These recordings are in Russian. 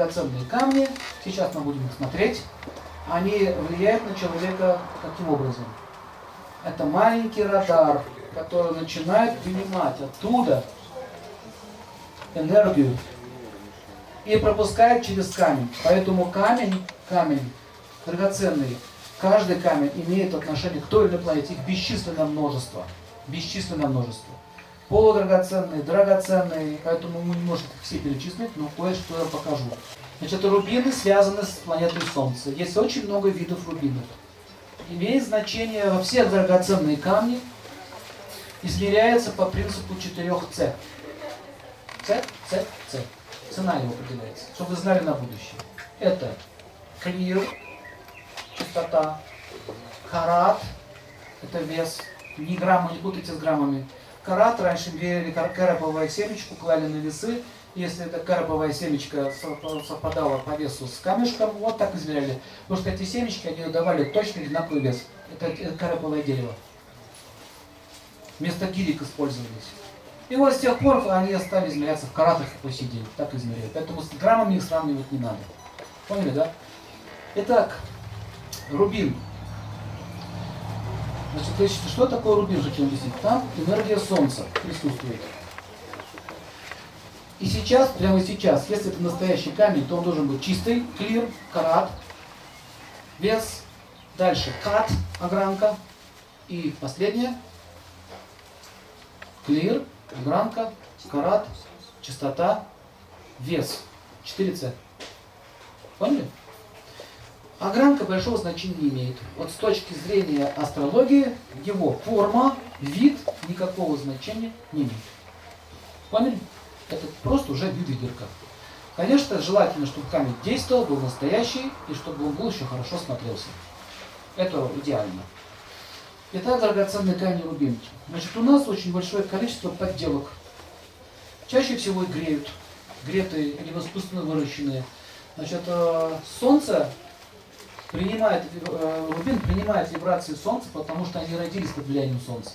драгоценные камни, сейчас мы будем их смотреть, они влияют на человека каким образом? Это маленький радар, который начинает принимать оттуда энергию и пропускает через камень. Поэтому камень, камень драгоценный, каждый камень имеет отношение к той или иной планете. Их бесчисленное множество. Бесчисленное множество. Полудрагоценные, драгоценные, поэтому мы не можем все перечислить, но кое-что я покажу. Значит, рубины связаны с планетой Солнца. Есть очень много видов рубинов. Имеет значение во всех драгоценные камни, измеряется по принципу 4С. С, С, С. Цена его определяется, чтобы вы знали на будущее. Это клир, чистота, карат, это вес, не граммы, не путайте с граммами. Карат раньше мерили карповое семечку, клали на весы, если эта карповая семечка совпадала по весу с камешком, вот так измеряли. Потому что эти семечки, они давали точно одинаковый вес. Это карповое дерево. Вместо гирик использовались. И вот с тех пор они стали измеряться в каратах по сей день. Так измеряют. Поэтому с граммами их сравнивать не надо. Поняли, да? Итак, рубин. Значит, что такое рубин, хочу объяснить? Там энергия Солнца присутствует. И сейчас, прямо сейчас, если это настоящий камень, то он должен быть чистый, клир, карат, вес, дальше кат, огранка, и последнее, клир, огранка, карат, частота, вес. 4С. Поняли? Огранка большого значения не имеет. Вот с точки зрения астрологии, его форма, вид никакого значения не имеет. Поняли? Это просто уже видыдерка. Конечно, желательно, чтобы камень действовал, был настоящий, и чтобы он был еще хорошо смотрелся. Это идеально. Итак, драгоценные камни рубинки. Значит, у нас очень большое количество подделок. Чаще всего греют. Гретые, либо искусственно выращенные. Значит, э, солнце принимает, э, рубин принимает вибрации солнца, потому что они родились под влиянием солнца.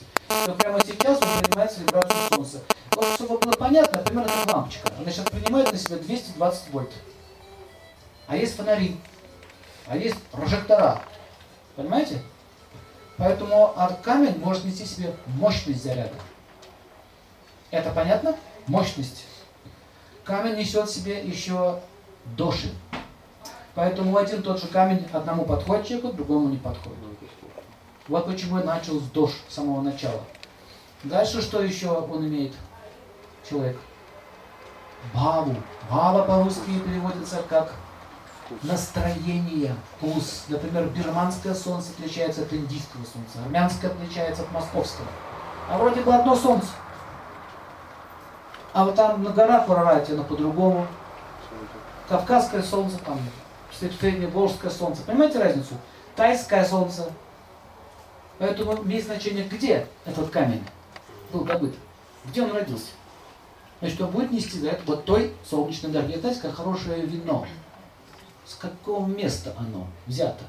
Но прямо сейчас он принимает вибрацию солнца. Вот, чтобы было понятно, например, эта лампочка. Она сейчас принимает на себя 220 вольт. А есть фонари, а есть прожектора. Понимаете? Поэтому камень может нести себе мощность заряда. Это понятно? Мощность. Камень несет в себе еще доши. Поэтому один тот же камень одному подходит человеку, другому не подходит. Вот почему я начал с дош с самого начала. Дальше что еще он имеет, человек? Баву. Бава по-русски переводится как настроение, вкус. Например, бирманское солнце отличается от индийского солнца, армянское отличается от московского. А вроде бы одно солнце. А вот там на горах в Арарате оно по-другому. Кавказское солнце там, средневолжское солнце. Понимаете разницу? Тайское солнце. Поэтому имеет значение, где этот камень был добыт. Где он родился. Значит, он будет нести за это вот той солнечной энергии. Знаете, как хорошее вино с какого места оно взято,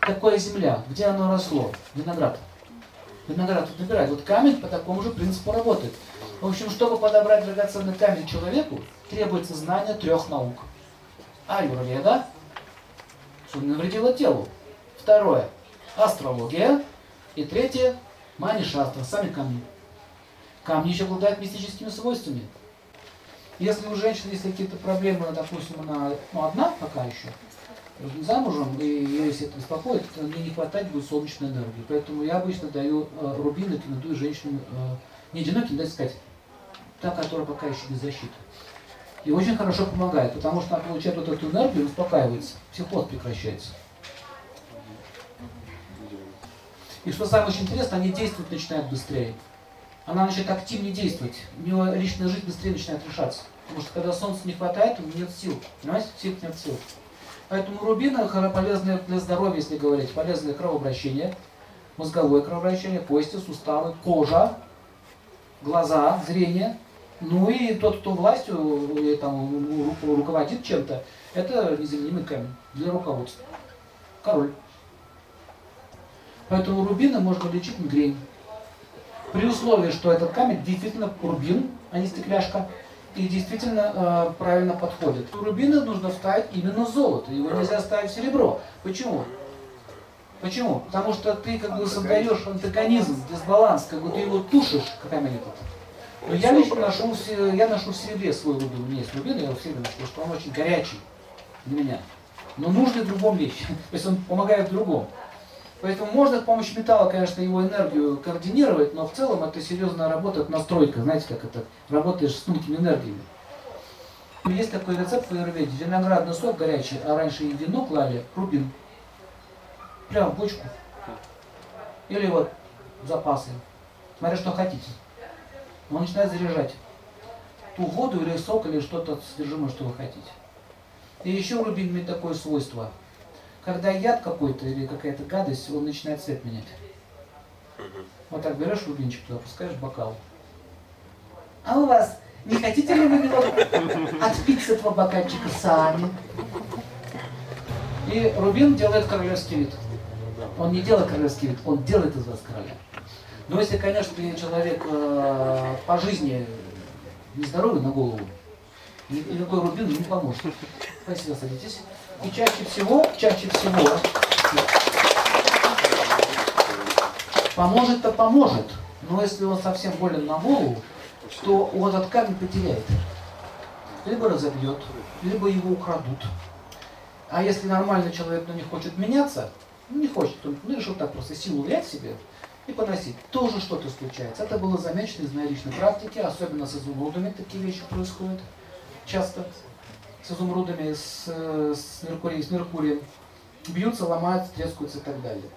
какая земля, где оно росло, виноград. Виноград набирает. Вот камень по такому же принципу работает. В общем, чтобы подобрать драгоценный камень человеку, требуется знание трех наук. Аюрведа, чтобы не навредило телу. Второе, астрология. И третье, манишастра, сами камни. Камни еще обладают мистическими свойствами. Если у женщины есть какие-то проблемы, допустим, она ну, одна пока еще, замужем, и ее если это беспокоит, то мне не хватать будет солнечной энергии. Поэтому я обычно даю э, рубины, рекомендую женщинам, э, не одиноким, дать сказать, та, которая пока еще без защиты. И очень хорошо помогает, потому что она получает вот эту энергию, успокаивается, психоз прекращается. И что самое очень интересное, они действовать начинают быстрее. Она начинает активнее действовать, у нее личная жизнь быстрее начинает решаться. Потому что когда солнца не хватает, у него нет сил. Понимаете? Сил нет сил. Поэтому рубины полезны для здоровья, если говорить. Полезны кровообращение, мозговое кровообращение, кости, суставы, кожа, глаза, зрение. Ну и тот, кто властью или там, руководит чем-то, это незаменимый камень для руководства. Король. Поэтому рубины можно лечить мигрень. При условии, что этот камень действительно рубин, а не стекляшка. и действительно э, правильно подходит. Рубины нужно ставить именно золото, его нельзя ставить в серебро. Почему? Почему? Потому что ты как бы создаешь антагонизм, дисбаланс, как бы ты его тушишь, какая монета Но я лично ношу, я ношу в серебре свой рубин. У меня есть рубин, я его в серебре ношу, потому что он очень горячий для меня. Но нужный в другом вещи. То есть он помогает в другом. Поэтому можно с помощью металла, конечно, его энергию координировать, но в целом это серьезная работа, это настройка, знаете, как это, работаешь с тонкими энергиями. Есть такой рецепт в Аюрведе, виноградный сок горячий, а раньше и вино клали, рубин. Прям в бочку. Или вот запасы. Смотря что хотите. Он начинает заряжать ту воду или сок, или что-то содержимое, что вы хотите. И еще рубин имеет такое свойство – когда яд какой-то или какая-то гадость, он начинает цвет менять. Вот так берешь рубинчик туда, пускаешь бокал. А у вас не хотите ли вы отпить с этого бокальчика сами? И Рубин делает королевский вид. Он не делает королевский вид, он делает из вас короля. Но если, конечно, человек э, по жизни нездоровый на голову, никакой Рубин не поможет. Спасибо, садитесь. И чаще всего, чаще всего, поможет-то поможет, но если он совсем болен на голову, то он этот камень потеряет. Либо разобьет, либо его украдут. А если нормальный человек ну, не хочет меняться, ну не хочет, он ну, решил так просто силу взять себе и поносить, тоже что-то случается. Это было замечено из моей личной практики, особенно с изумрудами такие вещи происходят часто с изумрудами, с, с, Меркурием, с Меркурием, бьются, ломаются, трескаются и так далее.